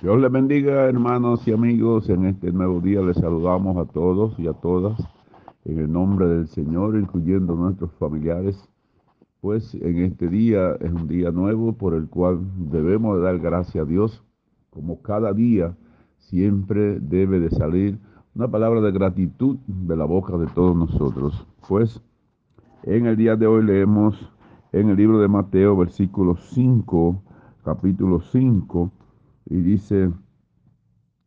Dios les bendiga, hermanos y amigos. En este nuevo día les saludamos a todos y a todas en el nombre del Señor, incluyendo nuestros familiares. Pues en este día es un día nuevo por el cual debemos dar gracias a Dios, como cada día siempre debe de salir una palabra de gratitud de la boca de todos nosotros. Pues en el día de hoy leemos en el libro de Mateo, versículo 5, capítulo 5 y dice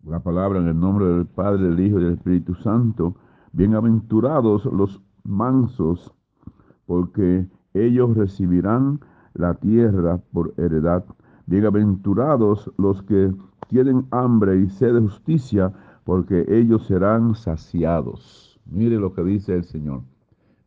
la palabra en el nombre del Padre, del Hijo y del Espíritu Santo, bienaventurados los mansos, porque ellos recibirán la tierra por heredad. Bienaventurados los que tienen hambre y sed de justicia, porque ellos serán saciados. Mire lo que dice el Señor.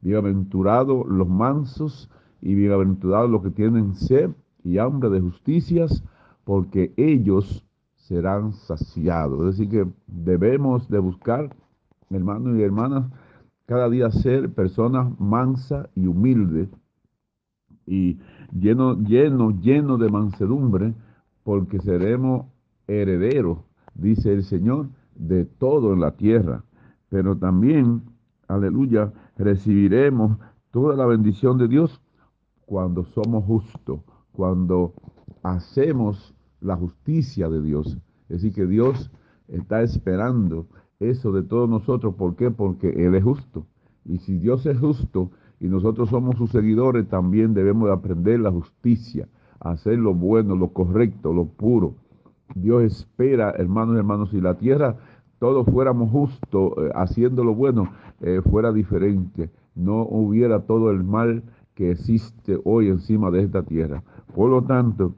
Bienaventurados los mansos y bienaventurados los que tienen sed y hambre de justicias, porque ellos serán saciados. Es decir, que debemos de buscar, hermanos y hermanas, cada día ser personas mansas y humildes y lleno, lleno, lleno de mansedumbre, porque seremos herederos, dice el Señor, de todo en la tierra. Pero también, aleluya, recibiremos toda la bendición de Dios cuando somos justos, cuando hacemos la justicia de Dios. Es decir, que Dios está esperando eso de todos nosotros. ¿Por qué? Porque Él es justo. Y si Dios es justo y nosotros somos sus seguidores, también debemos de aprender la justicia, hacer lo bueno, lo correcto, lo puro. Dios espera, hermanos y hermanos, si la tierra todos fuéramos justos, eh, haciendo lo bueno, eh, fuera diferente. No hubiera todo el mal que existe hoy encima de esta tierra. Por lo tanto,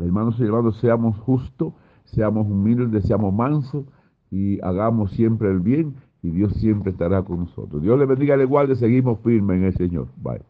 hermanos y hermanos, seamos justos, seamos humildes, seamos mansos y hagamos siempre el bien y Dios siempre estará con nosotros. Dios le bendiga, al igual de seguimos firmes en el Señor. Bye.